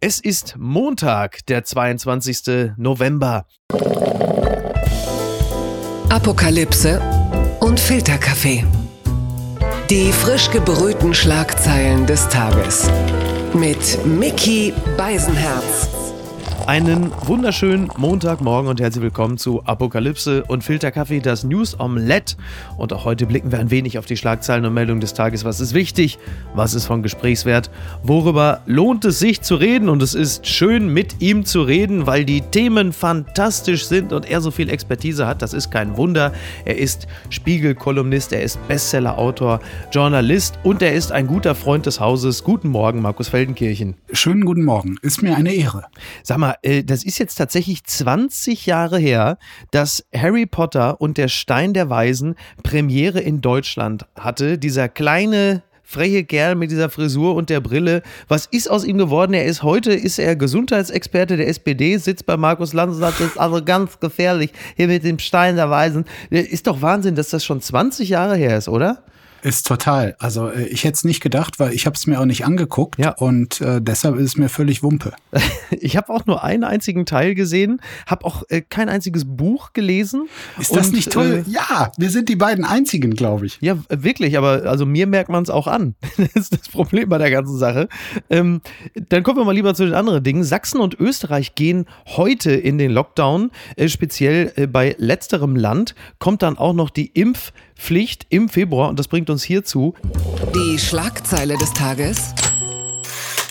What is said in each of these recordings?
Es ist Montag, der 22. November. Apokalypse und Filterkaffee. Die frisch gebrühten Schlagzeilen des Tages. Mit Mickey Beisenherz. Einen wunderschönen Montagmorgen und herzlich willkommen zu Apokalypse und Filterkaffee, das News Omelette. Und auch heute blicken wir ein wenig auf die Schlagzeilen und Meldungen des Tages. Was ist wichtig? Was ist von Gesprächswert? Worüber lohnt es sich zu reden? Und es ist schön, mit ihm zu reden, weil die Themen fantastisch sind und er so viel Expertise hat. Das ist kein Wunder. Er ist Spiegel-Kolumnist, er ist Bestseller-Autor, Journalist und er ist ein guter Freund des Hauses. Guten Morgen, Markus Feldenkirchen. Schönen guten Morgen. Ist mir eine Ehre. Sag mal, äh, das ist jetzt tatsächlich 20 Jahre her, dass Harry Potter und der Stein der Weisen Premiere in Deutschland hatte. Dieser kleine freche Kerl mit dieser Frisur und der Brille. Was ist aus ihm geworden? Er ist heute, ist er Gesundheitsexperte der SPD, sitzt bei Markus Lanz und sagt, das ist also ganz gefährlich hier mit dem Stein der Weisen. Ist doch Wahnsinn, dass das schon 20 Jahre her ist, oder? Ist total. Also äh, ich hätte es nicht gedacht, weil ich habe es mir auch nicht angeguckt ja. und äh, deshalb ist es mir völlig Wumpe. ich habe auch nur einen einzigen Teil gesehen, habe auch äh, kein einziges Buch gelesen. Ist das und, nicht toll? Äh, ja, wir sind die beiden einzigen, glaube ich. Ja, wirklich, aber also mir merkt man es auch an. das ist das Problem bei der ganzen Sache. Ähm, dann kommen wir mal lieber zu den anderen Dingen. Sachsen und Österreich gehen heute in den Lockdown. Äh, speziell äh, bei letzterem Land kommt dann auch noch die Impfpflicht im Februar und das bringt uns hierzu. Die Schlagzeile des Tages.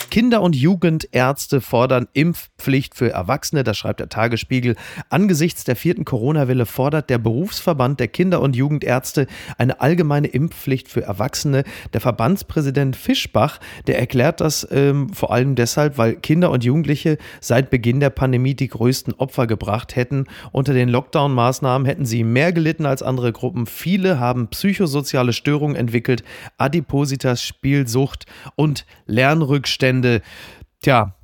Kinder- und Jugendärzte fordern Impfpflicht für Erwachsene, das schreibt der Tagesspiegel. Angesichts der vierten Corona-Welle fordert der Berufsverband der Kinder- und Jugendärzte eine allgemeine Impfpflicht für Erwachsene. Der Verbandspräsident Fischbach, der erklärt das ähm, vor allem deshalb, weil Kinder und Jugendliche seit Beginn der Pandemie die größten Opfer gebracht hätten. Unter den Lockdown-Maßnahmen hätten sie mehr gelitten als andere Gruppen. Viele haben psychosoziale Störungen entwickelt, Adipositas, Spielsucht und Lernrückstände. Ende. Tja,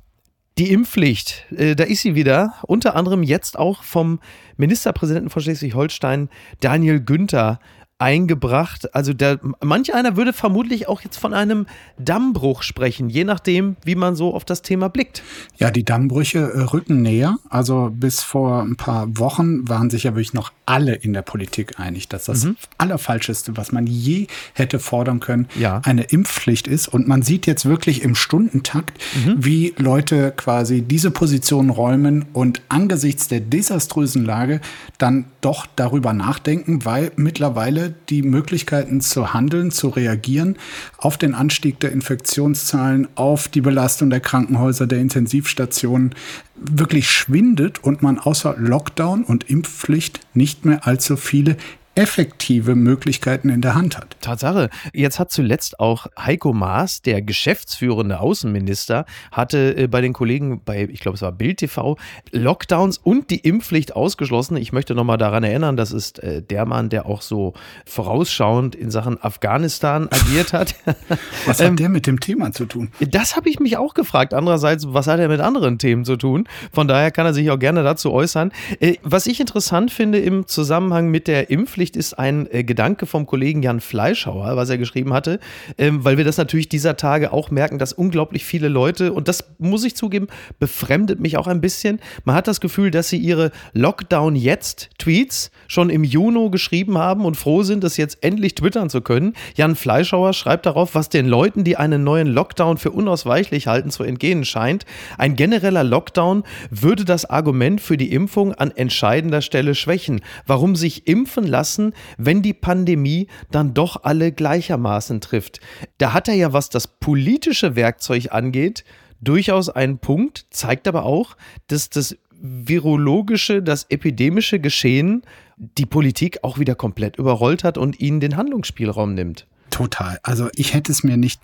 die Impfpflicht, äh, da ist sie wieder. Unter anderem jetzt auch vom Ministerpräsidenten von Schleswig-Holstein, Daniel Günther, eingebracht. Also der, manch einer würde vermutlich auch jetzt von einem Dammbruch sprechen, je nachdem, wie man so auf das Thema blickt. Ja, die Dammbrüche äh, rücken näher. Also bis vor ein paar Wochen waren sich ja wirklich noch alle in der Politik einig, dass das mhm. Allerfalscheste, was man je hätte fordern können, ja. eine Impfpflicht ist. Und man sieht jetzt wirklich im Stundentakt, mhm. wie Leute quasi diese Position räumen und angesichts der desaströsen Lage dann doch darüber nachdenken, weil mittlerweile die Möglichkeiten zu handeln, zu reagieren auf den Anstieg der Infektionszahlen, auf die Belastung der Krankenhäuser, der Intensivstationen wirklich schwindet und man außer Lockdown und Impfpflicht nicht mehr allzu viele effektive Möglichkeiten in der Hand hat. Tatsache. Jetzt hat zuletzt auch Heiko Maas, der geschäftsführende Außenminister, hatte äh, bei den Kollegen bei, ich glaube, es war Bild TV, Lockdowns und die Impfpflicht ausgeschlossen. Ich möchte nochmal daran erinnern, das ist äh, der Mann, der auch so vorausschauend in Sachen Afghanistan agiert hat. was hat ähm, der mit dem Thema zu tun? Das habe ich mich auch gefragt. Andererseits, was hat er mit anderen Themen zu tun? Von daher kann er sich auch gerne dazu äußern. Äh, was ich interessant finde im Zusammenhang mit der Impfpflicht, Impfpflicht ist ein äh, Gedanke vom Kollegen Jan Fleischhauer, was er geschrieben hatte, ähm, weil wir das natürlich dieser Tage auch merken, dass unglaublich viele Leute, und das muss ich zugeben, befremdet mich auch ein bisschen. Man hat das Gefühl, dass sie ihre Lockdown-Jetzt-Tweets schon im Juni geschrieben haben und froh sind, das jetzt endlich twittern zu können. Jan Fleischhauer schreibt darauf, was den Leuten, die einen neuen Lockdown für unausweichlich halten, zu entgehen scheint. Ein genereller Lockdown würde das Argument für die Impfung an entscheidender Stelle schwächen. Warum sich impfen lassen lassen, wenn die Pandemie dann doch alle gleichermaßen trifft. Da hat er ja, was das politische Werkzeug angeht, durchaus einen Punkt, zeigt aber auch, dass das virologische, das epidemische Geschehen die Politik auch wieder komplett überrollt hat und ihnen den Handlungsspielraum nimmt. Total. Also ich hätte es mir nicht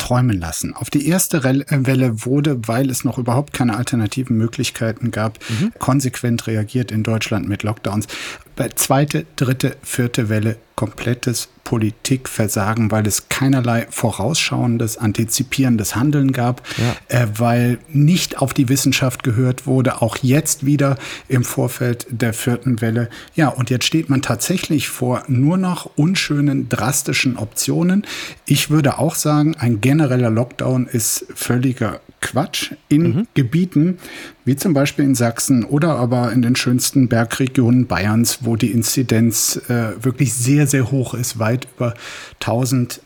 träumen lassen. Auf die erste Welle wurde, weil es noch überhaupt keine alternativen Möglichkeiten gab, mhm. konsequent reagiert in Deutschland mit Lockdowns. Bei zweite, dritte, vierte Welle komplettes Politikversagen, weil es keinerlei vorausschauendes, antizipierendes Handeln gab, ja. äh, weil nicht auf die Wissenschaft gehört wurde, auch jetzt wieder im Vorfeld der vierten Welle. Ja, und jetzt steht man tatsächlich vor nur noch unschönen, drastischen Optionen. Ich würde auch sagen, ein genereller Lockdown ist völliger Quatsch in mhm. Gebieten wie zum Beispiel in Sachsen oder aber in den schönsten Bergregionen Bayerns, wo die Inzidenz äh, wirklich sehr, sehr hoch ist, weit über 1000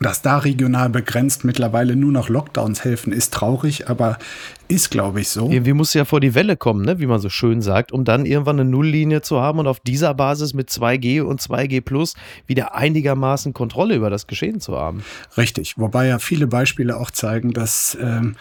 dass da regional begrenzt mittlerweile nur noch Lockdowns helfen, ist traurig, aber ist, glaube ich, so. Irgendwie muss ja vor die Welle kommen, ne? wie man so schön sagt, um dann irgendwann eine Nulllinie zu haben und auf dieser Basis mit 2G und 2G Plus wieder einigermaßen Kontrolle über das Geschehen zu haben. Richtig, wobei ja viele Beispiele auch zeigen, dass ähm,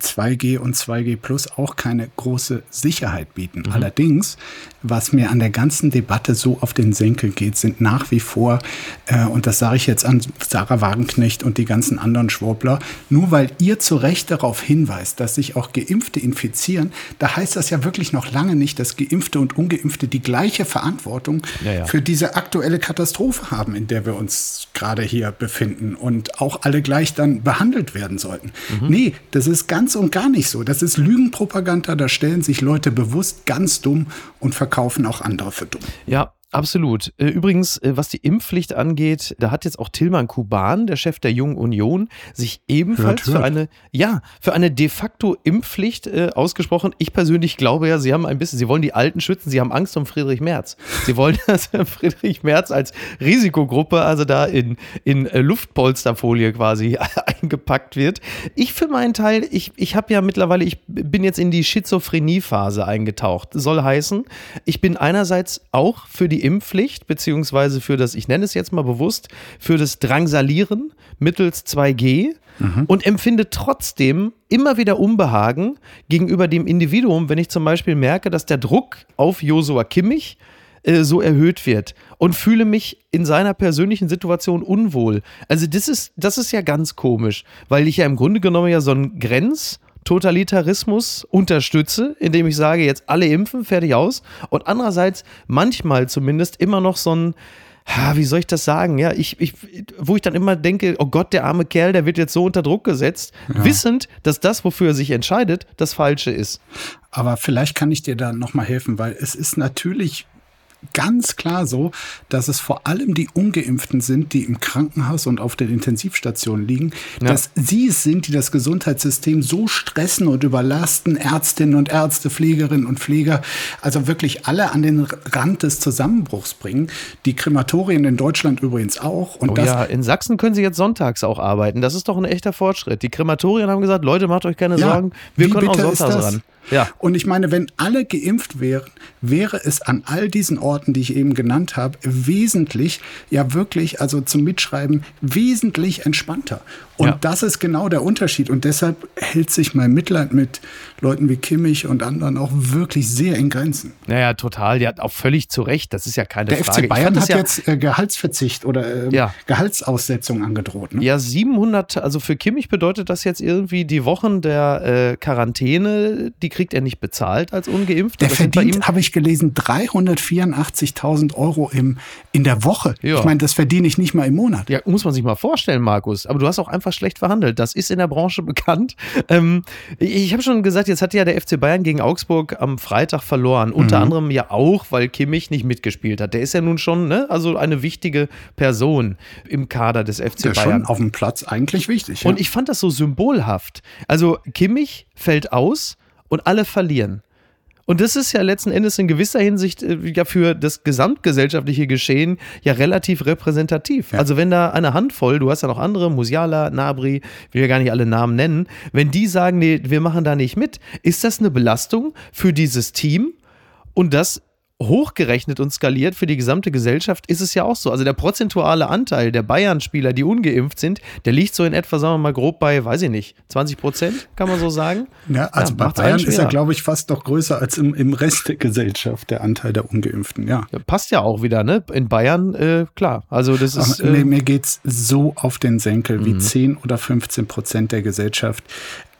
2G und 2G Plus auch keine große Sicherheit bieten. Mhm. Allerdings, was mir an der ganzen Debatte so auf den Senkel geht, sind nach wie vor, äh, und das sage ich jetzt an Sarah Wagenknecht und die ganzen anderen Schwurbler, nur weil ihr zu Recht darauf hinweist, dass sich auch Geimpfte infizieren, da heißt das ja wirklich noch lange nicht, dass Geimpfte und Ungeimpfte die gleiche Verantwortung ja, ja. für diese aktuelle Katastrophe haben, in der wir uns gerade hier befinden und auch alle gleich dann behandelt werden sollten. Mhm. Nee, das ist ganz und gar nicht so. Das ist Lügenpropaganda, da stellen sich Leute bewusst ganz dumm und verkaufen auch andere für dumm. Ja, Absolut. Äh, übrigens, äh, was die Impfpflicht angeht, da hat jetzt auch Tilman Kuban, der Chef der Jungen Union, sich ebenfalls hört, hört. für eine, ja, für eine de facto Impfpflicht äh, ausgesprochen. Ich persönlich glaube ja, sie haben ein bisschen, sie wollen die Alten schützen, sie haben Angst um Friedrich Merz. Sie wollen, dass Friedrich Merz als Risikogruppe, also da in, in äh, Luftpolsterfolie quasi eingepackt wird. Ich für meinen Teil, ich, ich habe ja mittlerweile, ich bin jetzt in die Schizophrenie-Phase eingetaucht. Soll heißen, ich bin einerseits auch für die Impfpflicht, beziehungsweise für das, ich nenne es jetzt mal bewusst, für das Drangsalieren mittels 2G mhm. und empfinde trotzdem immer wieder Unbehagen gegenüber dem Individuum, wenn ich zum Beispiel merke, dass der Druck auf Josua Kimmich äh, so erhöht wird und fühle mich in seiner persönlichen Situation unwohl. Also das ist, das ist ja ganz komisch, weil ich ja im Grunde genommen ja so ein Grenz- Totalitarismus unterstütze, indem ich sage, jetzt alle impfen, fertig aus. Und andererseits manchmal zumindest immer noch so ein, wie soll ich das sagen? Ja, ich, ich, wo ich dann immer denke, oh Gott, der arme Kerl, der wird jetzt so unter Druck gesetzt, ja. wissend, dass das, wofür er sich entscheidet, das Falsche ist. Aber vielleicht kann ich dir da nochmal helfen, weil es ist natürlich ganz klar so, dass es vor allem die Ungeimpften sind, die im Krankenhaus und auf den Intensivstationen liegen, ja. dass sie es sind, die das Gesundheitssystem so stressen und überlasten, Ärztinnen und Ärzte, Pflegerinnen und Pfleger, also wirklich alle an den Rand des Zusammenbruchs bringen. Die Krematorien in Deutschland übrigens auch. Und oh das ja, in Sachsen können sie jetzt sonntags auch arbeiten. Das ist doch ein echter Fortschritt. Die Krematorien haben gesagt, Leute, macht euch keine ja, Sorgen, wir können auch sonntags ran. Ja. Und ich meine, wenn alle geimpft wären, wäre es an all diesen Orten, die ich eben genannt habe, wesentlich, ja wirklich, also zum Mitschreiben, wesentlich entspannter. Und ja. das ist genau der Unterschied. Und deshalb hält sich mein Mitleid mit Leuten wie Kimmich und anderen auch wirklich sehr in Grenzen. Naja, total. Ja, auch völlig zu Recht. Das ist ja keine der Frage. Der FC Bayern hat ja jetzt äh, Gehaltsverzicht oder äh, ja. Gehaltsaussetzung angedroht. Ne? Ja, 700, also für Kimmich bedeutet das jetzt irgendwie die Wochen der äh, Quarantäne, die kriegt er nicht bezahlt als Ungeimpfter. Der das verdient, habe ich gelesen, 384.000 Euro im, in der Woche. Ja. Ich meine, das verdiene ich nicht mal im Monat. Ja, muss man sich mal vorstellen, Markus. Aber du hast auch einfach schlecht verhandelt. Das ist in der Branche bekannt. Ähm, ich habe schon gesagt, jetzt hat ja der FC Bayern gegen Augsburg am Freitag verloren. Mhm. Unter anderem ja auch, weil Kimmich nicht mitgespielt hat. Der ist ja nun schon ne, also eine wichtige Person im Kader des FC der Bayern. Schon auf dem Platz eigentlich wichtig. Ja. Und ich fand das so symbolhaft. Also Kimmich fällt aus und alle verlieren. Und das ist ja letzten Endes in gewisser Hinsicht äh, ja für das gesamtgesellschaftliche Geschehen ja relativ repräsentativ. Ja. Also wenn da eine Handvoll, du hast ja noch andere, Musiala, Nabri, will ja gar nicht alle Namen nennen, wenn die sagen, nee, wir machen da nicht mit, ist das eine Belastung für dieses Team? Und das hochgerechnet und skaliert für die gesamte Gesellschaft ist es ja auch so. Also der prozentuale Anteil der Bayern-Spieler, die ungeimpft sind, der liegt so in etwa, sagen wir mal grob bei, weiß ich nicht, 20 Prozent, kann man so sagen. Ja, also ja, bei Bayern ist er, glaube ich, fast noch größer als im, im Rest der Gesellschaft, der Anteil der Ungeimpften, ja. ja passt ja auch wieder, ne? In Bayern, äh, klar. Also das ist. Aber, äh, mir geht es so auf den Senkel wie 10 mhm. oder 15 Prozent der Gesellschaft.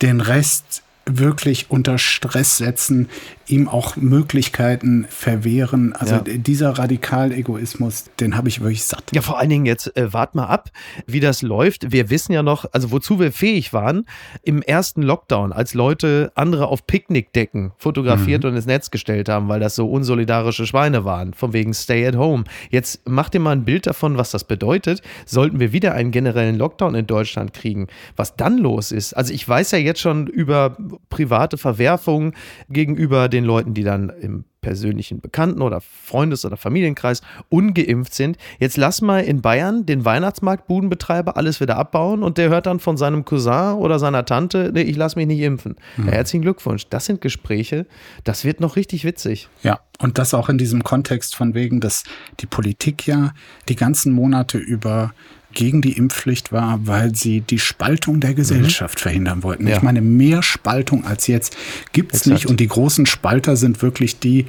Den Rest wirklich unter Stress setzen, ihm auch Möglichkeiten verwehren. Also ja. dieser Radikalegoismus, den habe ich wirklich satt. Ja, vor allen Dingen jetzt äh, wart mal ab, wie das läuft. Wir wissen ja noch, also wozu wir fähig waren im ersten Lockdown, als Leute andere auf Picknickdecken fotografiert mhm. und ins Netz gestellt haben, weil das so unsolidarische Schweine waren, von wegen Stay at Home. Jetzt mach dir mal ein Bild davon, was das bedeutet. Sollten wir wieder einen generellen Lockdown in Deutschland kriegen, was dann los ist. Also ich weiß ja jetzt schon über private Verwerfungen gegenüber den Leuten, die dann im persönlichen Bekannten- oder Freundes- oder Familienkreis ungeimpft sind. Jetzt lass mal in Bayern den Weihnachtsmarktbudenbetreiber alles wieder abbauen und der hört dann von seinem Cousin oder seiner Tante, nee, ich lass mich nicht impfen. Mhm. Ja, herzlichen Glückwunsch. Das sind Gespräche, das wird noch richtig witzig. Ja, und das auch in diesem Kontext von wegen, dass die Politik ja die ganzen Monate über gegen die Impfpflicht war, weil sie die Spaltung der Gesellschaft mhm. verhindern wollten. Ja. Ich meine, mehr Spaltung als jetzt gibt es nicht. Und die großen Spalter sind wirklich die,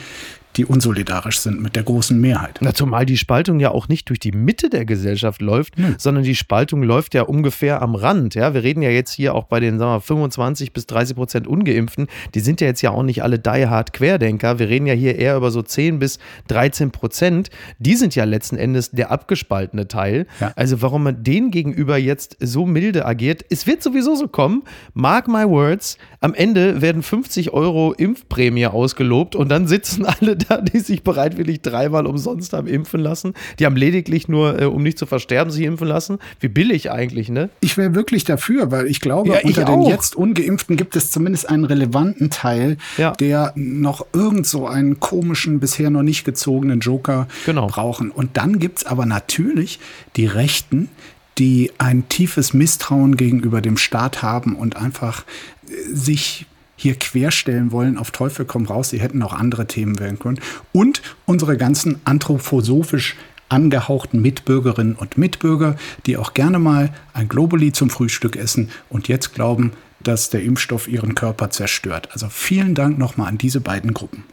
die unsolidarisch sind mit der großen Mehrheit. Na, zumal die Spaltung ja auch nicht durch die Mitte der Gesellschaft läuft, hm. sondern die Spaltung läuft ja ungefähr am Rand. Ja, wir reden ja jetzt hier auch bei den sagen wir, 25 bis 30 Prozent Ungeimpften. Die sind ja jetzt ja auch nicht alle diehard Querdenker. Wir reden ja hier eher über so 10 bis 13 Prozent. Die sind ja letzten Endes der abgespaltene Teil. Ja. Also warum man denen gegenüber jetzt so milde agiert, es wird sowieso so kommen. Mark my words. Am Ende werden 50 Euro Impfprämie ausgelobt und dann sitzen alle da, die sich bereitwillig dreimal umsonst haben impfen lassen. Die haben lediglich nur, äh, um nicht zu versterben, sich impfen lassen. Wie billig eigentlich, ne? Ich wäre wirklich dafür, weil ich glaube, ja, unter den jetzt Ungeimpften gibt es zumindest einen relevanten Teil, ja. der noch irgend so einen komischen, bisher noch nicht gezogenen Joker genau. brauchen. Und dann gibt es aber natürlich die Rechten, die ein tiefes Misstrauen gegenüber dem Staat haben und einfach äh, sich hier querstellen wollen, auf Teufel komm raus, sie hätten auch andere Themen wählen können. Und unsere ganzen anthroposophisch angehauchten Mitbürgerinnen und Mitbürger, die auch gerne mal ein Globuli zum Frühstück essen und jetzt glauben, dass der Impfstoff ihren Körper zerstört. Also vielen Dank nochmal an diese beiden Gruppen.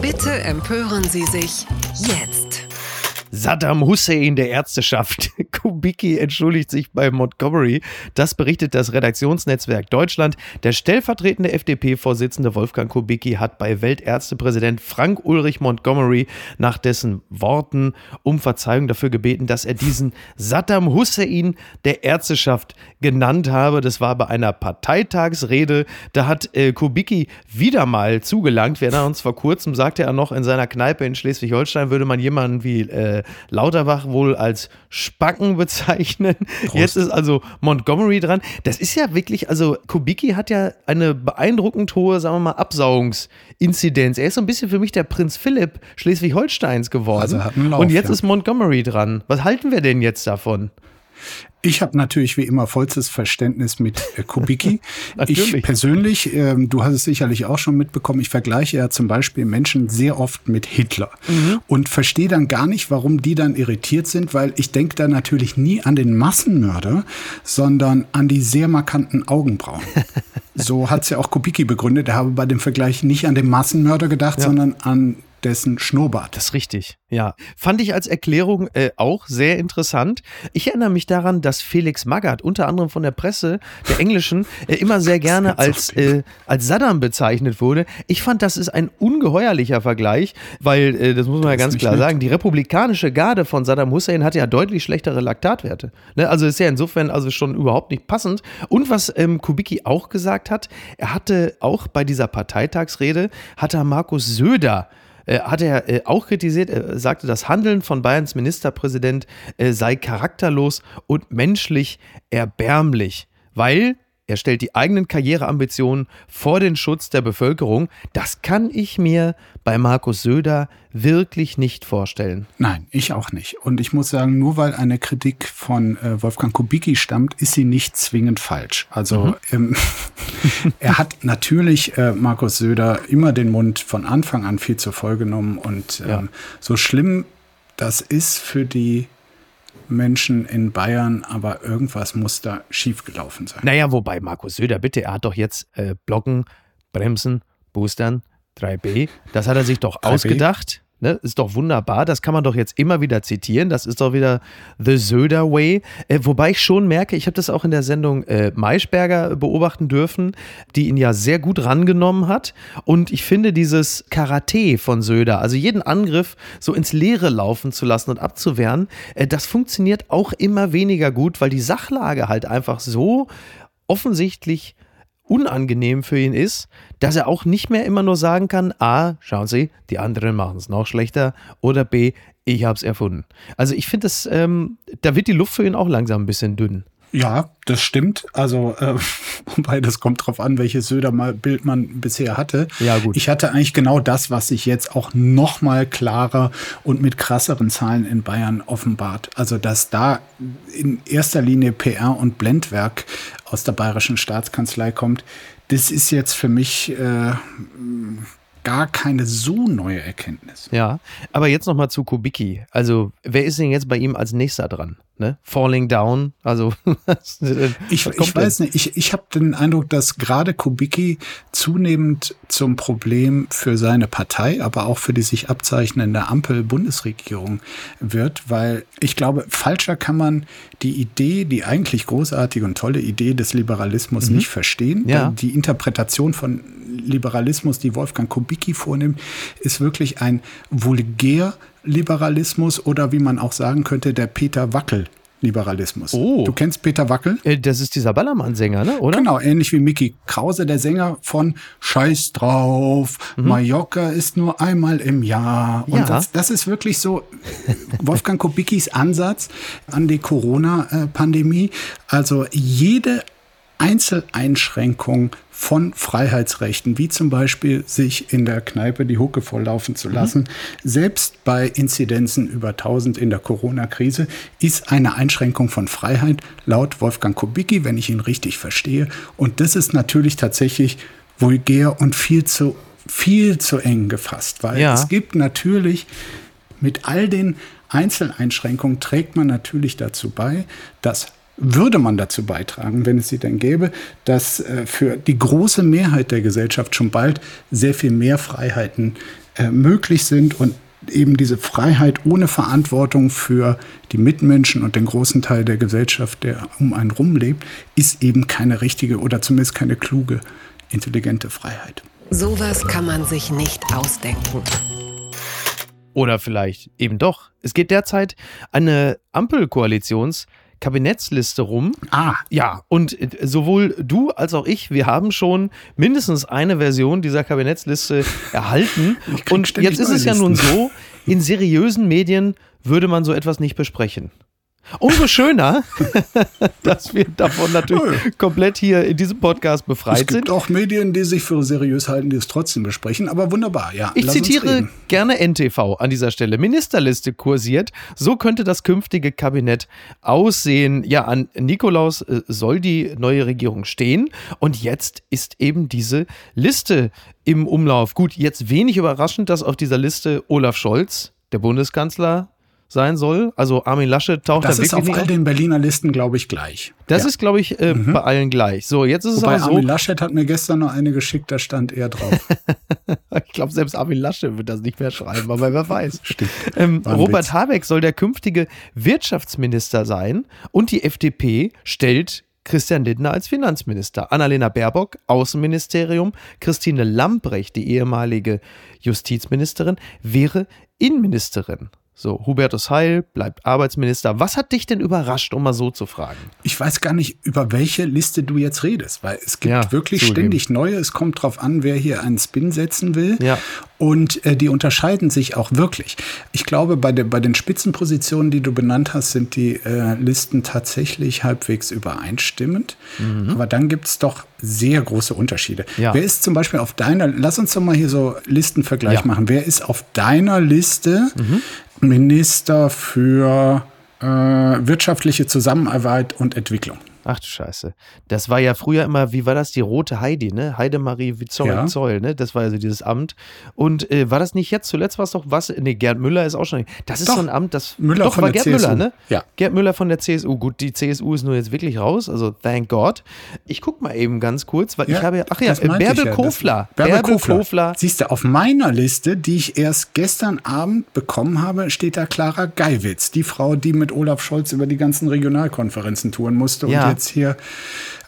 Bitte empören Sie sich jetzt. Saddam Hussein der Ärzteschaft. Kubicki entschuldigt sich bei Montgomery. Das berichtet das Redaktionsnetzwerk Deutschland. Der stellvertretende FDP-Vorsitzende Wolfgang Kubicki hat bei Weltärztepräsident Frank Ulrich Montgomery nach dessen Worten um Verzeihung dafür gebeten, dass er diesen Saddam Hussein der Ärzteschaft genannt habe. Das war bei einer Parteitagsrede. Da hat äh, Kubicki wieder mal zugelangt. Wir erinnern uns vor kurzem, sagte er noch, in seiner Kneipe in Schleswig-Holstein würde man jemanden wie äh, Lauterbach wohl als Spacken bezeichnen. Prost. Jetzt ist also Montgomery dran. Das ist ja wirklich, also Kubicki hat ja eine beeindruckend hohe, sagen wir mal, Absaugungsinzidenz. Er ist so ein bisschen für mich der Prinz Philipp Schleswig-Holsteins geworden. Also Lauf, Und jetzt ja. ist Montgomery dran. Was halten wir denn jetzt davon? Ich habe natürlich wie immer vollstes Verständnis mit äh, Kubicki. ich persönlich, äh, du hast es sicherlich auch schon mitbekommen, ich vergleiche ja zum Beispiel Menschen sehr oft mit Hitler mhm. und verstehe dann gar nicht, warum die dann irritiert sind, weil ich denke da natürlich nie an den Massenmörder, sondern an die sehr markanten Augenbrauen. so hat es ja auch Kubicki begründet. Er habe bei dem Vergleich nicht an den Massenmörder gedacht, ja. sondern an dessen Schnurrbart. Das ist richtig, ja. Fand ich als Erklärung äh, auch sehr interessant. Ich erinnere mich daran, dass Felix Magath, unter anderem von der Presse, der englischen, äh, immer sehr gerne als, äh, als Saddam bezeichnet wurde. Ich fand, das ist ein ungeheuerlicher Vergleich, weil, äh, das muss man das ja ganz klar nett. sagen, die republikanische Garde von Saddam Hussein hatte ja deutlich schlechtere Laktatwerte. Ne? Also ist ja insofern also schon überhaupt nicht passend. Und was ähm, Kubicki auch gesagt hat, er hatte auch bei dieser Parteitagsrede, hat er Markus Söder hat er äh, auch kritisiert. Er sagte, das Handeln von Bayerns Ministerpräsident äh, sei charakterlos und menschlich erbärmlich, weil er stellt die eigenen Karriereambitionen vor den Schutz der Bevölkerung. Das kann ich mir bei Markus Söder wirklich nicht vorstellen. Nein, ich auch nicht. Und ich muss sagen, nur weil eine Kritik von äh, Wolfgang Kubicki stammt, ist sie nicht zwingend falsch. Also mhm. ähm, er hat natürlich äh, Markus Söder immer den Mund von Anfang an viel zu voll genommen. Und ähm, ja. so schlimm das ist für die Menschen in Bayern, aber irgendwas muss da schiefgelaufen sein. Naja, wobei Markus Söder, bitte, er hat doch jetzt äh, Blocken, Bremsen, Boostern, 3B. Das hat er sich doch 3B? ausgedacht. Ne, ist doch wunderbar, das kann man doch jetzt immer wieder zitieren. Das ist doch wieder The Söder Way. Äh, wobei ich schon merke, ich habe das auch in der Sendung äh, Maischberger beobachten dürfen, die ihn ja sehr gut rangenommen hat. Und ich finde dieses Karate von Söder, also jeden Angriff so ins Leere laufen zu lassen und abzuwehren, äh, das funktioniert auch immer weniger gut, weil die Sachlage halt einfach so offensichtlich unangenehm für ihn ist, dass er auch nicht mehr immer nur sagen kann, A, schauen Sie, die anderen machen es noch schlechter oder B, ich habe es erfunden. Also ich finde, ähm, da wird die Luft für ihn auch langsam ein bisschen dünn. Ja, das stimmt. Also, äh, wobei das kommt drauf an, welches Söder-Bild man bisher hatte. Ja, gut. Ich hatte eigentlich genau das, was sich jetzt auch noch mal klarer und mit krasseren Zahlen in Bayern offenbart. Also, dass da in erster Linie PR und Blendwerk aus der bayerischen Staatskanzlei kommt, das ist jetzt für mich äh, gar keine so neue Erkenntnis. Ja, aber jetzt noch mal zu Kubicki. Also, wer ist denn jetzt bei ihm als nächster dran? Ne? Falling Down, also ich, ich weiß nicht, ich, ich habe den Eindruck, dass gerade Kubicki zunehmend zum Problem für seine Partei, aber auch für die sich abzeichnende Ampel-Bundesregierung wird, weil ich glaube, falscher kann man die Idee, die eigentlich großartige und tolle Idee des Liberalismus mhm. nicht verstehen. Ja. Die Interpretation von Liberalismus, die Wolfgang Kubicki vornimmt, ist wirklich ein vulgär Liberalismus oder wie man auch sagen könnte, der Peter Wackel Liberalismus. Oh. Du kennst Peter Wackel? Äh, das ist dieser Ballermann-Sänger, ne? oder? Genau, ähnlich wie Mickey Krause, der Sänger von Scheiß drauf, mhm. Mallorca ist nur einmal im Jahr. Und ja. das, das ist wirklich so Wolfgang Kubickis Ansatz an die Corona-Pandemie. Also jede Einzeleinschränkung von Freiheitsrechten, wie zum Beispiel sich in der Kneipe die Hucke volllaufen zu lassen, mhm. selbst bei Inzidenzen über 1000 in der Corona-Krise, ist eine Einschränkung von Freiheit laut Wolfgang Kubicki, wenn ich ihn richtig verstehe. Und das ist natürlich tatsächlich vulgär und viel zu, viel zu eng gefasst, weil ja. es gibt natürlich mit all den Einzeleinschränkungen trägt man natürlich dazu bei, dass würde man dazu beitragen, wenn es sie denn gäbe, dass äh, für die große Mehrheit der Gesellschaft schon bald sehr viel mehr Freiheiten äh, möglich sind und eben diese Freiheit ohne Verantwortung für die Mitmenschen und den großen Teil der Gesellschaft, der um einen rumlebt, ist eben keine richtige oder zumindest keine kluge, intelligente Freiheit. Sowas kann man sich nicht ausdenken. Oder vielleicht eben doch. Es geht derzeit eine Ampelkoalitions- Kabinettsliste rum. Ah. Ja, und äh, sowohl du als auch ich, wir haben schon mindestens eine Version dieser Kabinettsliste erhalten. Und jetzt ist es ja nun so, in seriösen Medien würde man so etwas nicht besprechen. Umso schöner, dass wir davon natürlich komplett hier in diesem Podcast befreit sind. Es gibt sind. auch Medien, die sich für seriös halten, die es trotzdem besprechen, aber wunderbar, ja. Ich zitiere gerne NTV an dieser Stelle. Ministerliste kursiert. So könnte das künftige Kabinett aussehen. Ja, an Nikolaus äh, soll die neue Regierung stehen und jetzt ist eben diese Liste im Umlauf. Gut, jetzt wenig überraschend, dass auf dieser Liste Olaf Scholz, der Bundeskanzler, sein soll. Also Armin Laschet taucht das da wirklich Das ist auf all den Berliner Listen, glaube ich, gleich. Das ja. ist, glaube ich, äh, mhm. bei allen gleich. So, jetzt ist Wobei es aber so. Armin Laschet hat mir gestern noch eine geschickt, da stand er drauf. ich glaube, selbst Armin Laschet wird das nicht mehr schreiben, aber wer weiß. Stimmt. Ähm, Robert Witz. Habeck soll der künftige Wirtschaftsminister sein und die FDP stellt Christian Lindner als Finanzminister, Annalena Baerbock, Außenministerium, Christine Lambrecht, die ehemalige Justizministerin, wäre Innenministerin. So, Hubertus Heil bleibt Arbeitsminister. Was hat dich denn überrascht, um mal so zu fragen? Ich weiß gar nicht, über welche Liste du jetzt redest, weil es gibt ja, wirklich zugeben. ständig neue. Es kommt drauf an, wer hier einen Spin setzen will. Ja. Und äh, die unterscheiden sich auch wirklich. Ich glaube, bei, de, bei den Spitzenpositionen, die du benannt hast, sind die äh, Listen tatsächlich halbwegs übereinstimmend. Mhm. Aber dann gibt es doch sehr große Unterschiede. Ja. Wer ist zum Beispiel auf deiner, lass uns doch mal hier so Listenvergleich ja. machen. Wer ist auf deiner Liste mhm. Minister für äh, wirtschaftliche Zusammenarbeit und Entwicklung. Ach du Scheiße. Das war ja früher immer, wie war das, die rote Heidi, ne? Heidemarie Zoll, ja. Zoll, ne? Das war also dieses Amt. Und äh, war das nicht jetzt zuletzt, war es doch was? Ne, Gerd Müller ist auch schon. Das ist doch, so ein Amt, das. Müller doch, von war der Gerd CSU. Müller, ne? Ja. Gerd Müller von der CSU. Gut, die CSU ist nur jetzt wirklich raus, also thank God. Ich guck mal eben ganz kurz, weil ja, ich habe ja. Ach ja, Bärbel ja, Kofler. Bärbel Kofler. Kofler. Siehst du, auf meiner Liste, die ich erst gestern Abend bekommen habe, steht da Clara Geiwitz, die Frau, die mit Olaf Scholz über die ganzen Regionalkonferenzen touren musste ja. und jetzt hier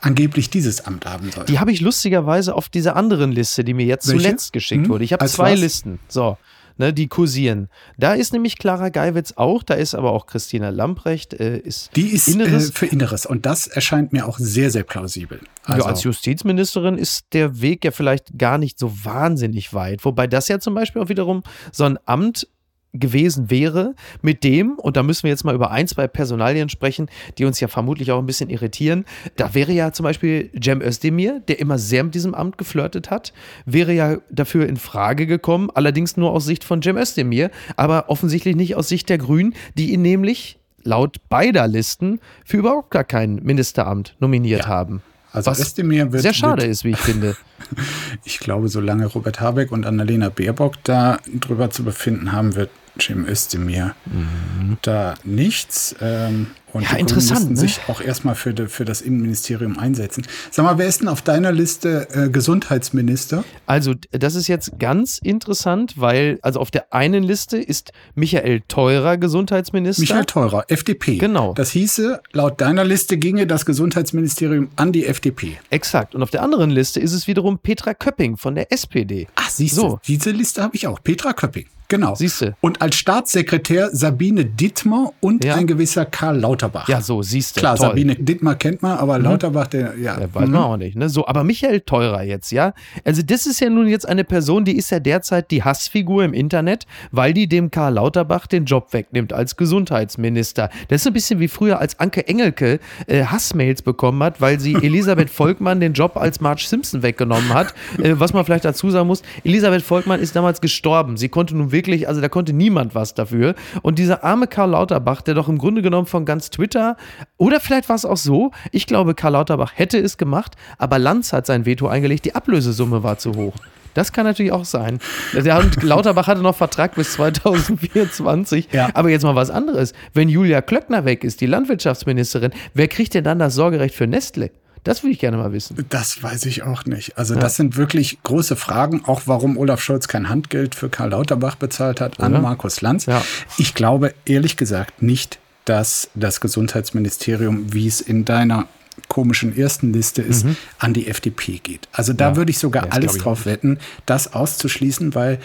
angeblich dieses Amt haben soll. Die habe ich lustigerweise auf dieser anderen Liste, die mir jetzt Welche? zuletzt geschickt hm? wurde. Ich habe zwei was? Listen. So. Ne, die kursieren. Da ist nämlich Clara Geiwitz auch, da ist aber auch Christina Lamprecht. Äh, ist die ist Inneres. Äh, für Inneres und das erscheint mir auch sehr, sehr plausibel. Also, ja, als Justizministerin ist der Weg ja vielleicht gar nicht so wahnsinnig weit. Wobei das ja zum Beispiel auch wiederum so ein Amt gewesen wäre, mit dem, und da müssen wir jetzt mal über ein, zwei Personalien sprechen, die uns ja vermutlich auch ein bisschen irritieren. Da wäre ja zum Beispiel Cem Özdemir, der immer sehr mit diesem Amt geflirtet hat, wäre ja dafür in Frage gekommen, allerdings nur aus Sicht von Cem Özdemir, aber offensichtlich nicht aus Sicht der Grünen, die ihn nämlich laut beider Listen für überhaupt gar kein Ministeramt nominiert ja. haben. Also Was Özdemir wird, sehr schade wird, ist, wie ich finde. ich glaube, solange Robert Habeck und Annalena Baerbock da drüber zu befinden haben, wird Cem Özdemir mhm. da nichts. Ähm, und ja, die interessant. Ne? sich auch erstmal für, de, für das Innenministerium einsetzen. Sag mal, wer ist denn auf deiner Liste äh, Gesundheitsminister? Also, das ist jetzt ganz interessant, weil, also auf der einen Liste ist Michael Teurer Gesundheitsminister. Michael Teurer, FDP. Genau. Das hieße, laut deiner Liste ginge das Gesundheitsministerium an die FDP. Exakt. Und auf der anderen Liste ist es wiederum Petra Köpping von der SPD. Ach, siehst du, so. diese Liste habe ich auch. Petra Köpping. Genau. Siehst du. Und als Staatssekretär Sabine Dittmer und ja. ein gewisser Karl Lauterbach. Ja, so siehst du. Klar, Toll. Sabine Dittmer kennt man, aber mhm. Lauterbach, der, ja. Der weiß mhm. man auch nicht, ne? So, aber Michael Teurer jetzt, ja. Also, das ist ja nun jetzt eine Person, die ist ja derzeit die Hassfigur im Internet, weil die dem Karl Lauterbach den Job wegnimmt als Gesundheitsminister. Das ist ein bisschen wie früher, als Anke Engelke äh, Hassmails bekommen hat, weil sie Elisabeth Volkmann den Job als Marge Simpson weggenommen hat. Äh, was man vielleicht dazu sagen muss, Elisabeth Volkmann ist damals gestorben. Sie konnte nun wirklich, also da konnte niemand was dafür. Und dieser arme Karl Lauterbach, der doch im Grunde genommen von ganz Twitter, oder vielleicht war es auch so, ich glaube, Karl Lauterbach hätte es gemacht, aber Lanz hat sein Veto eingelegt, die Ablösesumme war zu hoch. Das kann natürlich auch sein. Und Lauterbach hatte noch Vertrag bis 2024. Ja. Aber jetzt mal was anderes. Wenn Julia Klöckner weg ist, die Landwirtschaftsministerin, wer kriegt denn dann das Sorgerecht für Nestle? Das würde ich gerne mal wissen. Das weiß ich auch nicht. Also ja. das sind wirklich große Fragen, auch warum Olaf Scholz kein Handgeld für Karl Lauterbach bezahlt hat an Markus Lanz. Ja. Ich glaube ehrlich gesagt nicht, dass das Gesundheitsministerium, wie es in deiner komischen ersten Liste ist, mhm. an die FDP geht. Also da ja. würde ich sogar alles drauf wetten, das auszuschließen, weil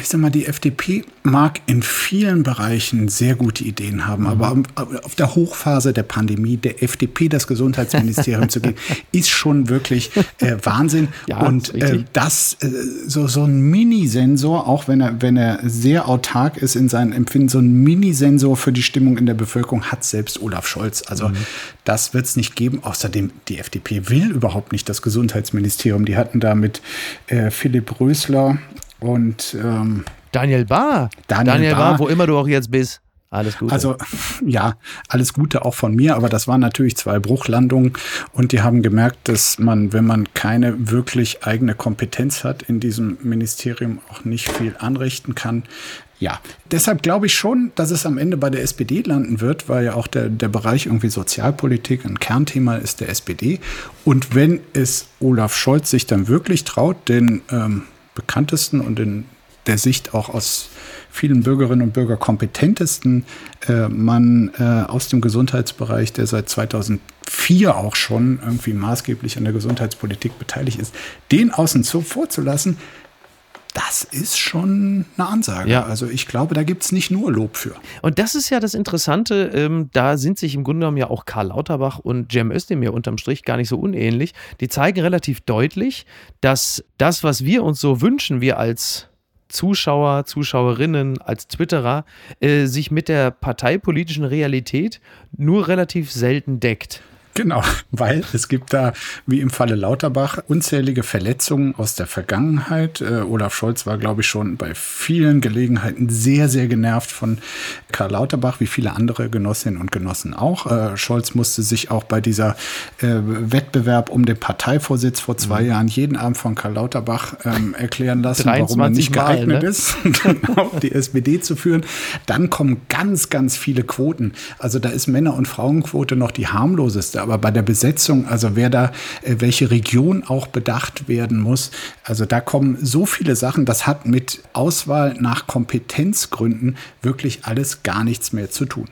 ich sag mal, die FDP mag in vielen Bereichen sehr gute Ideen haben, mhm. aber auf der Hochphase der Pandemie der FDP das Gesundheitsministerium zu geben, ist schon wirklich äh, Wahnsinn. Ja, und äh, das äh, so, so ein Minisensor, auch wenn er, wenn er sehr autark ist in seinem Empfinden, so ein Minisensor für die Stimmung in der Bevölkerung hat selbst Olaf Scholz. Also mhm. das wird es nicht geben. Außerdem, die FDP will überhaupt nicht das Gesundheitsministerium. Die hatten da mit äh, Philipp Rösler und ähm, Daniel Bahr. Daniel, Daniel Bahr, wo immer du auch jetzt bist. Alles Gute. Also ja, alles Gute auch von mir, aber das waren natürlich zwei Bruchlandungen und die haben gemerkt, dass man, wenn man keine wirklich eigene Kompetenz hat in diesem Ministerium, auch nicht viel anrichten kann. Ja, deshalb glaube ich schon, dass es am Ende bei der SPD landen wird, weil ja auch der, der Bereich irgendwie Sozialpolitik ein Kernthema ist der SPD. Und wenn es Olaf Scholz sich dann wirklich traut, den ähm, bekanntesten und in der Sicht auch aus vielen Bürgerinnen und Bürgern kompetentesten äh, Mann äh, aus dem Gesundheitsbereich, der seit 2004 auch schon irgendwie maßgeblich an der Gesundheitspolitik beteiligt ist, den außen vor zu lassen, das ist schon eine Ansage. Ja. Also ich glaube, da gibt es nicht nur Lob für. Und das ist ja das Interessante, ähm, da sind sich im Grunde genommen ja auch Karl Lauterbach und Cem Özdemir unterm Strich gar nicht so unähnlich. Die zeigen relativ deutlich, dass das, was wir uns so wünschen, wir als Zuschauer, Zuschauerinnen, als Twitterer, äh, sich mit der parteipolitischen Realität nur relativ selten deckt. Genau, weil es gibt da, wie im Falle Lauterbach, unzählige Verletzungen aus der Vergangenheit. Äh, Olaf Scholz war, glaube ich, schon bei vielen Gelegenheiten sehr, sehr genervt von Karl Lauterbach, wie viele andere Genossinnen und Genossen auch. Äh, Scholz musste sich auch bei dieser äh, Wettbewerb um den Parteivorsitz vor zwei mhm. Jahren jeden Abend von Karl Lauterbach ähm, erklären lassen, warum er nicht Mal, geeignet ne? ist, genau, die SPD zu führen. Dann kommen ganz, ganz viele Quoten. Also da ist Männer- und Frauenquote noch die harmloseste aber bei der Besetzung, also wer da, äh, welche Region auch bedacht werden muss, also da kommen so viele Sachen, das hat mit Auswahl nach Kompetenzgründen wirklich alles gar nichts mehr zu tun.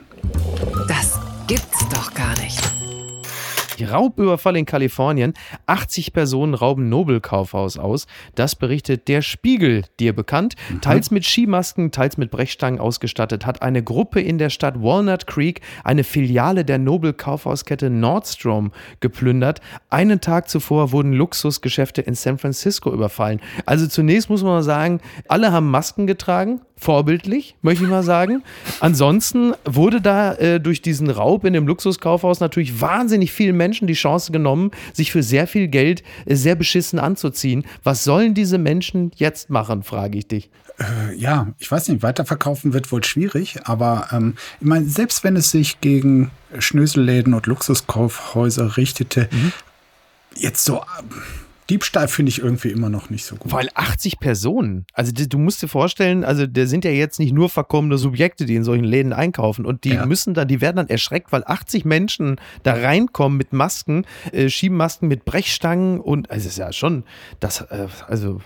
Das gibt's doch gar nicht. Raubüberfall in Kalifornien. 80 Personen rauben Nobelkaufhaus aus. Das berichtet der Spiegel, dir bekannt. Mhm. Teils mit Skimasken, teils mit Brechstangen ausgestattet, hat eine Gruppe in der Stadt Walnut Creek eine Filiale der Nobelkaufhauskette Nordstrom geplündert. Einen Tag zuvor wurden Luxusgeschäfte in San Francisco überfallen. Also zunächst muss man sagen, alle haben Masken getragen, vorbildlich, möchte ich mal sagen. Ansonsten wurde da äh, durch diesen Raub in dem Luxuskaufhaus natürlich wahnsinnig vielen Menschen die Chance genommen, sich für sehr viel Geld äh, sehr beschissen anzuziehen. Was sollen diese Menschen jetzt machen, frage ich dich. Äh, ja, ich weiß nicht, weiterverkaufen wird wohl schwierig, aber ähm, ich meine, selbst wenn es sich gegen Schnöselläden und Luxuskaufhäuser richtete, mhm. jetzt so Diebstahl finde ich irgendwie immer noch nicht so gut. Weil 80 Personen, also du musst dir vorstellen, also der sind ja jetzt nicht nur verkommene Subjekte, die in solchen Läden einkaufen und die ja. müssen dann, die werden dann erschreckt, weil 80 Menschen da reinkommen mit Masken, äh, Schiebenmasken mit Brechstangen und also es ist ja schon, das, äh, also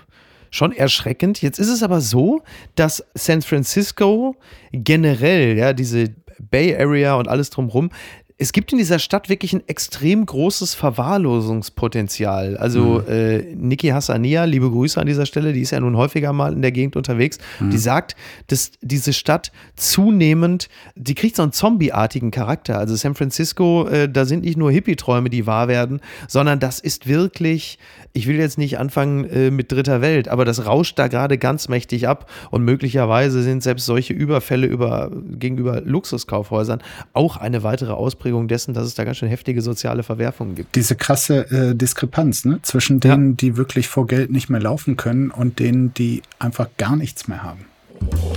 schon erschreckend. Jetzt ist es aber so, dass San Francisco generell, ja, diese Bay Area und alles drumherum, es gibt in dieser Stadt wirklich ein extrem großes Verwahrlosungspotenzial. Also mhm. äh, Niki Hassania, liebe Grüße an dieser Stelle, die ist ja nun häufiger mal in der Gegend unterwegs, mhm. die sagt, dass diese Stadt zunehmend, die kriegt so einen zombieartigen Charakter. Also San Francisco, äh, da sind nicht nur Hippie-Träume, die wahr werden, sondern das ist wirklich, ich will jetzt nicht anfangen äh, mit dritter Welt, aber das rauscht da gerade ganz mächtig ab und möglicherweise sind selbst solche Überfälle über, gegenüber Luxuskaufhäusern auch eine weitere Ausprägung Ausprägung dessen, dass es da ganz schön heftige soziale Verwerfungen gibt. Diese krasse äh, Diskrepanz ne? zwischen denen, ja. die wirklich vor Geld nicht mehr laufen können und denen, die einfach gar nichts mehr haben.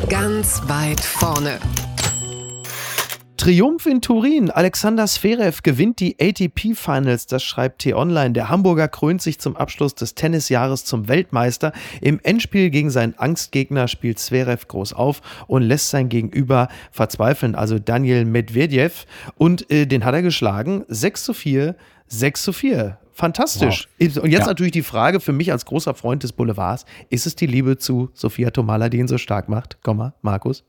Ganz weit vorne. Triumph in Turin. Alexander Zverev gewinnt die ATP Finals, das schreibt T-Online. Der Hamburger krönt sich zum Abschluss des Tennisjahres zum Weltmeister. Im Endspiel gegen seinen Angstgegner spielt Zverev groß auf und lässt sein Gegenüber verzweifeln, also Daniel Medvedev. Und äh, den hat er geschlagen. 6 zu 4, 6 zu 4. Fantastisch. Wow. Und jetzt ja. natürlich die Frage für mich als großer Freund des Boulevards: Ist es die Liebe zu Sophia Tomala, die ihn so stark macht? Komm mal, Markus.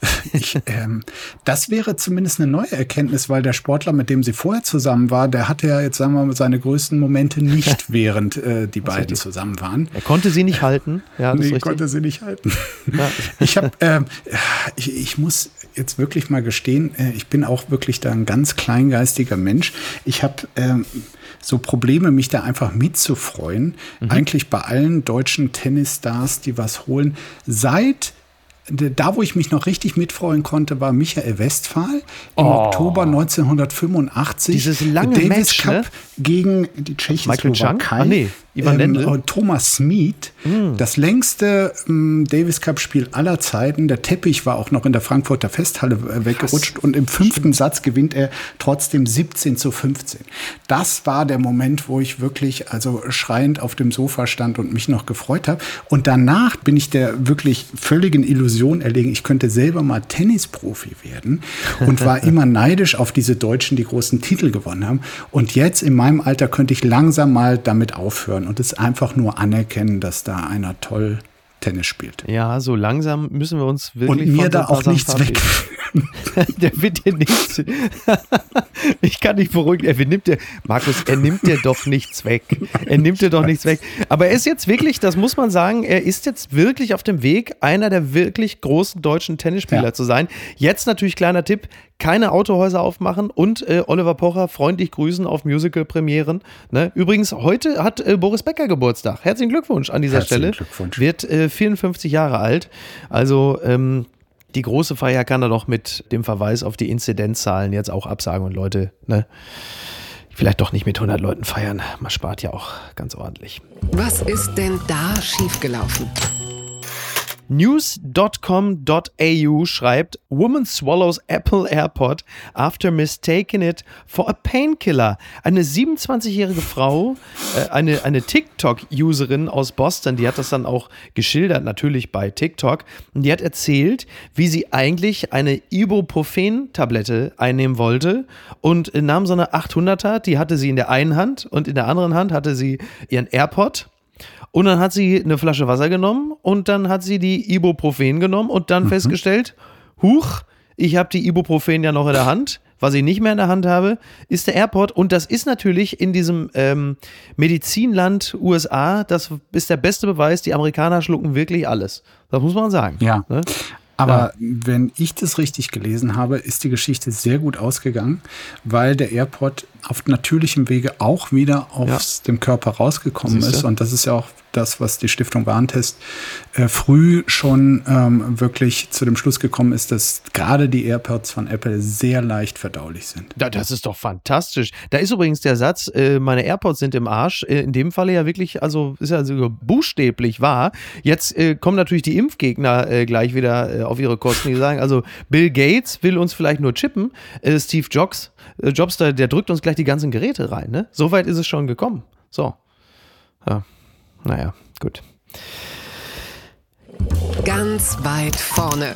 Ich, ähm, das wäre zumindest eine neue Erkenntnis, weil der Sportler, mit dem sie vorher zusammen war, der hatte ja jetzt, sagen wir mal, seine größten Momente nicht, während äh, die beiden zusammen waren. Er konnte sie nicht halten. Ja, nee, konnte sie nicht halten. Ja. Ich habe, ähm, ich, ich muss jetzt wirklich mal gestehen, äh, ich bin auch wirklich da ein ganz kleingeistiger Mensch. Ich habe ähm, so Probleme, mich da einfach mitzufreuen. Mhm. Eigentlich bei allen deutschen Tennisstars, die was holen, seit da, wo ich mich noch richtig mitfreuen konnte, war Michael Westphal im oh. Oktober 1985. Dieses lange Davis Match, Cup ne? gegen die Tschechoslowakei. Ah, nee. Ivan ähm, Thomas Smith, mm. das längste ähm, Davis Cup Spiel aller Zeiten. Der Teppich war auch noch in der Frankfurter Festhalle äh, weggerutscht und im fünften. Satz gewinnt er trotzdem 17 zu 15. Das war der Moment, wo ich wirklich also schreiend auf dem Sofa stand und mich noch gefreut habe. Und danach bin ich der wirklich völligen Illusion erlegen, ich könnte selber mal Tennisprofi werden und war immer neidisch auf diese Deutschen, die großen Titel gewonnen haben. Und jetzt in meinem Alter könnte ich langsam mal damit aufhören können und es einfach nur anerkennen, dass da einer toll Tennis spielt. Ja, so langsam müssen wir uns wirklich. Und mir da auch nichts weg. der wird dir nichts. ich kann dich beruhigen. Er nimmt dir, Markus, er nimmt dir doch nichts weg. Er nimmt dir doch nichts weg. Aber er ist jetzt wirklich, das muss man sagen, er ist jetzt wirklich auf dem Weg, einer der wirklich großen deutschen Tennisspieler ja. zu sein. Jetzt natürlich kleiner Tipp: keine Autohäuser aufmachen und äh, Oliver Pocher freundlich grüßen auf Musical-Premieren. Ne? Übrigens, heute hat äh, Boris Becker Geburtstag. Herzlichen Glückwunsch an dieser Herzlichen Stelle. Glückwunsch. Wird äh, 54 Jahre alt. Also ähm, die große Feier kann er doch mit dem Verweis auf die Inzidenzzahlen jetzt auch absagen und Leute, ne? vielleicht doch nicht mit 100 Leuten feiern. Man spart ja auch ganz ordentlich. Was ist denn da schiefgelaufen? News.com.au schreibt, Woman swallows Apple AirPod after mistaking it for a painkiller. Eine 27-jährige Frau, äh, eine, eine TikTok-Userin aus Boston, die hat das dann auch geschildert, natürlich bei TikTok. Und die hat erzählt, wie sie eigentlich eine Ibuprofen-Tablette einnehmen wollte und nahm so eine 800er, die hatte sie in der einen Hand und in der anderen Hand hatte sie ihren AirPod und dann hat sie eine Flasche Wasser genommen und dann hat sie die Ibuprofen genommen und dann mhm. festgestellt, huch, ich habe die Ibuprofen ja noch in der Hand. Was ich nicht mehr in der Hand habe, ist der AirPod. Und das ist natürlich in diesem ähm, Medizinland USA, das ist der beste Beweis, die Amerikaner schlucken wirklich alles. Das muss man sagen. Ja. Ne? Aber ja. wenn ich das richtig gelesen habe, ist die Geschichte sehr gut ausgegangen, weil der AirPod auf natürlichem Wege auch wieder aus ja. dem Körper rausgekommen ist. Und das ist ja auch das, was die Stiftung Warntest äh, früh schon ähm, wirklich zu dem Schluss gekommen ist, dass gerade die AirPods von Apple sehr leicht verdaulich sind. Da, das ist doch fantastisch. Da ist übrigens der Satz, äh, meine AirPods sind im Arsch, äh, in dem Falle ja wirklich, also ist ja sogar buchstäblich wahr. Jetzt äh, kommen natürlich die Impfgegner äh, gleich wieder äh, auf ihre Kosten, die sagen, also Bill Gates will uns vielleicht nur chippen, Steve Jobs, Jobs der, der drückt uns gleich die ganzen Geräte rein. Ne? So weit ist es schon gekommen. So. Ja. Naja, gut. Ganz weit vorne.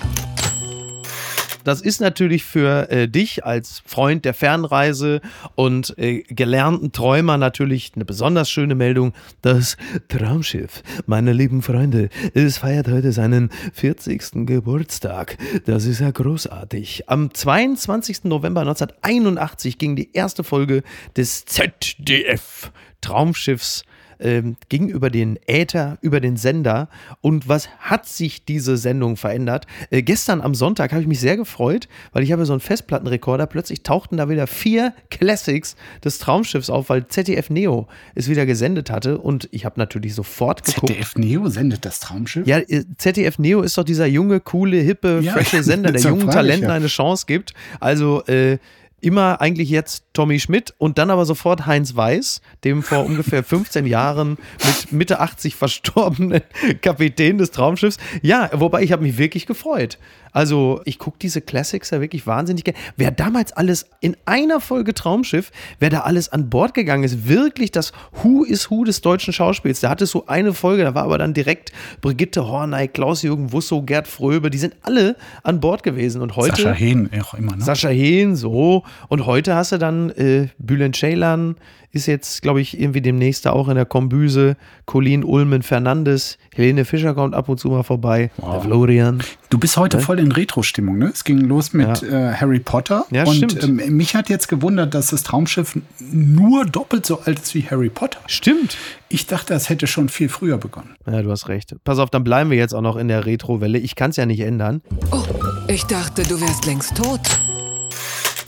Das ist natürlich für äh, dich als Freund der Fernreise und äh, gelernten Träumer natürlich eine besonders schöne Meldung. Das Traumschiff, meine lieben Freunde, es feiert heute seinen 40. Geburtstag. Das ist ja großartig. Am 22. November 1981 ging die erste Folge des ZDF Traumschiffs ähm, ging über den Äther, über den Sender. Und was hat sich diese Sendung verändert? Äh, gestern am Sonntag habe ich mich sehr gefreut, weil ich habe so einen Festplattenrekorder. Plötzlich tauchten da wieder vier Classics des Traumschiffs auf, weil ZDF Neo es wieder gesendet hatte. Und ich habe natürlich sofort geguckt. ZDF Neo sendet das Traumschiff? Ja, äh, ZDF Neo ist doch dieser junge, coole, hippe, ja, frische Sender, der jungen Talenten eine Chance gibt. Also, äh, immer eigentlich jetzt Tommy Schmidt und dann aber sofort Heinz Weiß, dem vor ungefähr 15 Jahren mit Mitte 80 verstorbenen Kapitän des Traumschiffs. Ja, wobei ich habe mich wirklich gefreut. Also ich gucke diese Classics ja wirklich wahnsinnig gerne. Wer damals alles in einer Folge Traumschiff, wer da alles an Bord gegangen ist, wirklich das Who is Who des deutschen Schauspiels. Da hatte so eine Folge, da war aber dann direkt Brigitte Horney, Klaus-Jürgen Wusso, Gerd Fröbe, die sind alle an Bord gewesen. Und heute. Sascha Hehn auch immer, ne? Sascha Hehn, so. Und heute hast du dann äh, Bülent Ceylan, ist jetzt, glaube ich, irgendwie demnächst da auch in der Kombüse. Colin Ulmen Fernandes, Helene Fischer kommt ab und zu mal vorbei. Wow. Der Florian. Du bist heute ja? voll in Retro-Stimmung, ne? Es ging los mit ja. äh, Harry Potter. Ja, und stimmt. Ähm, mich hat jetzt gewundert, dass das Traumschiff nur doppelt so alt ist wie Harry Potter. Stimmt. Ich dachte, das hätte schon viel früher begonnen. Ja, du hast recht. Pass auf, dann bleiben wir jetzt auch noch in der Retro-Welle. Ich kann es ja nicht ändern. Oh, ich dachte, du wärst längst tot.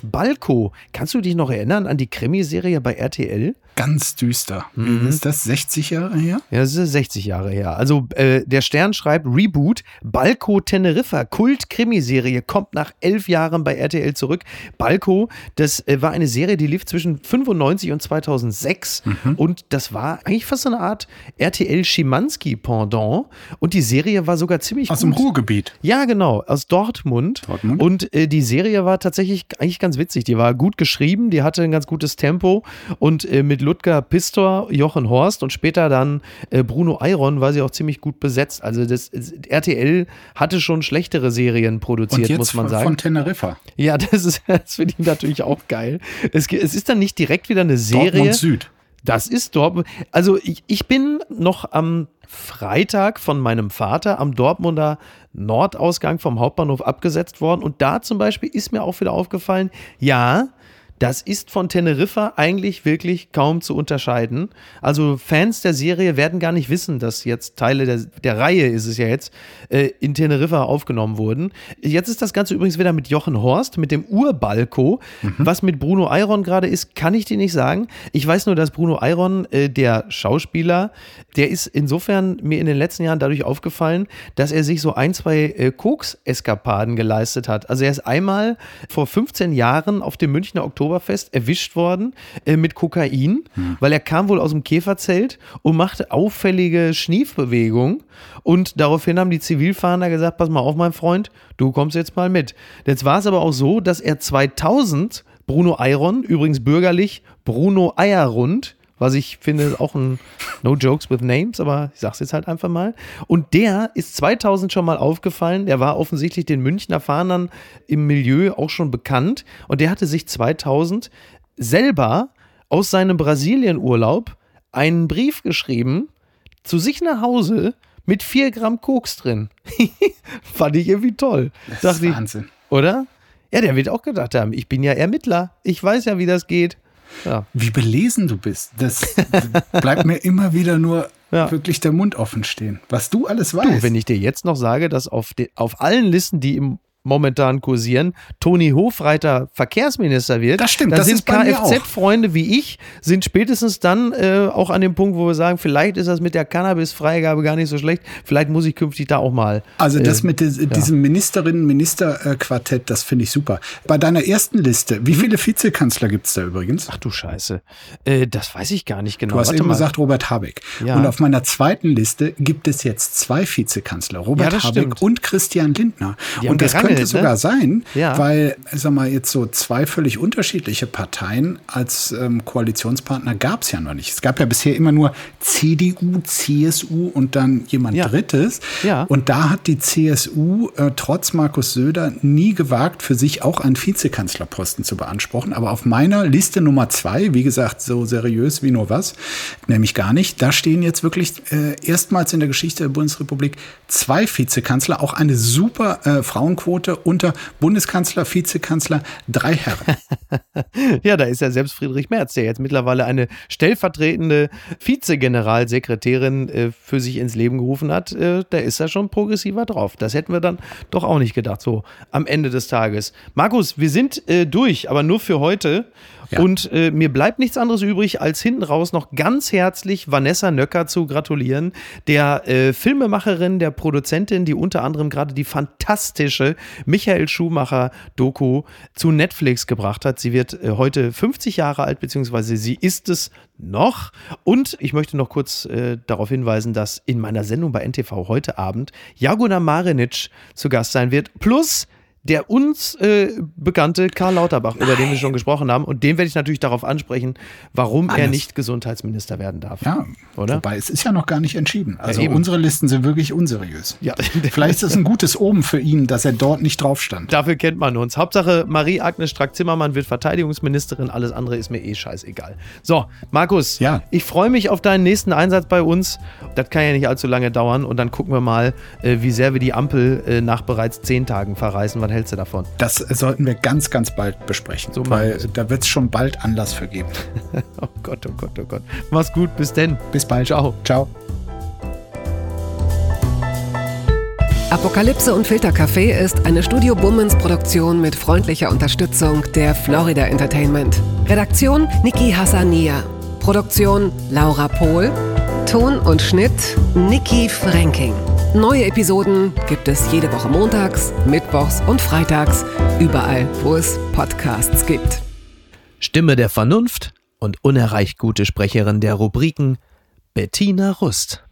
Balko. Kannst du dich noch erinnern an die Krimiserie bei RTL? Ganz düster. Mhm. Ist das 60 Jahre her? Ja, das ist 60 Jahre her. Also äh, der Stern schreibt Reboot. Balko Teneriffa, Kult-Krimiserie, kommt nach elf Jahren bei RTL zurück. Balko, das äh, war eine Serie, die lief zwischen 95 und 2006 mhm. und das war eigentlich fast so eine Art RTL Schimanski-Pendant und die Serie war sogar ziemlich Aus gut. dem Ruhrgebiet? Ja, genau, aus Dortmund. Dortmund. Und äh, die Serie war tatsächlich eigentlich ganz witzig. Die war gut geschrieben, die hatte ein ganz gutes Tempo und äh, mit Ludger Pistor, Jochen Horst und später dann äh, Bruno Eiron war sie auch ziemlich gut besetzt. Also das RTL hatte schon schlechtere Serien produziert, muss man sagen. Von Teneriffa. Ja, das ist das finde ich natürlich auch geil. Es, es ist dann nicht direkt wieder eine Serie. Dortmund Süd. Das ist Dortmund. Also ich, ich bin noch am Freitag von meinem Vater am Dortmunder Nordausgang vom Hauptbahnhof abgesetzt worden. Und da zum Beispiel ist mir auch wieder aufgefallen, ja, das ist von Teneriffa eigentlich wirklich kaum zu unterscheiden. Also Fans der Serie werden gar nicht wissen, dass jetzt Teile der, der Reihe ist es ja jetzt, äh, in Teneriffa aufgenommen wurden. Jetzt ist das Ganze übrigens wieder mit Jochen Horst, mit dem Urbalko. Mhm. Was mit Bruno Eiron gerade ist, kann ich dir nicht sagen. Ich weiß nur, dass Bruno Eiron, äh, der Schauspieler, der ist insofern mir in den letzten Jahren dadurch aufgefallen, dass er sich so ein, zwei äh, Koks-Eskapaden geleistet hat. Also er ist einmal vor 15 Jahren auf dem Münchner Oktober Oktoberfest erwischt worden äh, mit Kokain, hm. weil er kam wohl aus dem Käferzelt und machte auffällige Schniefbewegungen. Und daraufhin haben die Zivilfahnder gesagt: Pass mal auf, mein Freund, du kommst jetzt mal mit. Jetzt war es aber auch so, dass er 2000 Bruno Eiron, übrigens bürgerlich Bruno Eierrund, was ich finde, auch ein No Jokes with Names, aber ich sag's jetzt halt einfach mal. Und der ist 2000 schon mal aufgefallen. Der war offensichtlich den Münchner Fahnern im Milieu auch schon bekannt. Und der hatte sich 2000 selber aus seinem Brasilienurlaub einen Brief geschrieben zu sich nach Hause mit 4 Gramm Koks drin. Fand ich irgendwie toll. Das ist Wahnsinn. Ich, oder? Ja, der wird auch gedacht haben, ich bin ja Ermittler. Ich weiß ja, wie das geht. Ja. Wie belesen du bist. Das bleibt mir immer wieder nur ja. wirklich der Mund offen stehen. Was du alles weißt. Du, wenn ich dir jetzt noch sage, dass auf, auf allen Listen, die im momentan kursieren, Toni Hofreiter Verkehrsminister wird, das stimmt, dann das sind Kfz-Freunde wie ich, sind spätestens dann äh, auch an dem Punkt, wo wir sagen, vielleicht ist das mit der Cannabis-Freigabe gar nicht so schlecht, vielleicht muss ich künftig da auch mal. Also das äh, mit des, ja. diesem Ministerinnen-Minister-Quartett, das finde ich super. Bei deiner ersten Liste, wie mhm. viele Vizekanzler gibt es da übrigens? Ach du Scheiße, äh, das weiß ich gar nicht genau. Du hast Warte eben mal. gesagt Robert Habeck. Ja. Und auf meiner zweiten Liste gibt es jetzt zwei Vizekanzler, Robert ja, Habeck stimmt. und Christian Lindner. Die und das könnte ne? sogar sein, ja. weil, sag mal, jetzt so zwei völlig unterschiedliche Parteien als ähm, Koalitionspartner gab es ja noch nicht. Es gab ja bisher immer nur CDU, CSU und dann jemand ja. Drittes. Ja. Und da hat die CSU äh, trotz Markus Söder nie gewagt, für sich auch einen Vizekanzlerposten zu beanspruchen. Aber auf meiner Liste Nummer zwei, wie gesagt, so seriös wie nur was, nämlich gar nicht, da stehen jetzt wirklich äh, erstmals in der Geschichte der Bundesrepublik zwei Vizekanzler, auch eine super äh, Frauenquote Leute unter Bundeskanzler, Vizekanzler, drei Herren. ja, da ist ja selbst Friedrich Merz, der jetzt mittlerweile eine stellvertretende Vizegeneralsekretärin äh, für sich ins Leben gerufen hat. Äh, da ist er schon progressiver drauf. Das hätten wir dann doch auch nicht gedacht, so am Ende des Tages. Markus, wir sind äh, durch, aber nur für heute. Und äh, mir bleibt nichts anderes übrig, als hinten raus noch ganz herzlich Vanessa Nöcker zu gratulieren, der äh, Filmemacherin, der Produzentin, die unter anderem gerade die fantastische Michael Schumacher-Doku zu Netflix gebracht hat. Sie wird äh, heute 50 Jahre alt, beziehungsweise sie ist es noch. Und ich möchte noch kurz äh, darauf hinweisen, dass in meiner Sendung bei NTV heute Abend Jaguna Marinic zu Gast sein wird. Plus der uns äh, bekannte Karl Lauterbach, Nein. über den wir schon gesprochen haben. Und den werde ich natürlich darauf ansprechen, warum Alles. er nicht Gesundheitsminister werden darf. Ja, oder? Wobei es ist ja noch gar nicht entschieden. Also ja, unsere Listen sind wirklich unseriös. Ja. Vielleicht ist es ein gutes Oben für ihn, dass er dort nicht drauf stand. Dafür kennt man uns. Hauptsache Marie-Agnes Strack-Zimmermann wird Verteidigungsministerin. Alles andere ist mir eh scheißegal. So, Markus, ja. ich freue mich auf deinen nächsten Einsatz bei uns. Das kann ja nicht allzu lange dauern. Und dann gucken wir mal, äh, wie sehr wir die Ampel äh, nach bereits zehn Tagen verreißen was hältst du davon? Das sollten wir ganz, ganz bald besprechen. So weil da wird es schon bald Anlass für geben. oh Gott, oh Gott, oh Gott. Mach's gut, bis denn. Bis bald. Ciao. Ciao. Apokalypse und Filtercafé ist eine Studio Bummens Produktion mit freundlicher Unterstützung der Florida Entertainment. Redaktion Niki Hassania. Produktion Laura Pohl. Ton und Schnitt Niki Franking. Neue Episoden gibt es jede Woche montags, mittwochs und freitags, überall, wo es Podcasts gibt. Stimme der Vernunft und unerreicht gute Sprecherin der Rubriken Bettina Rust.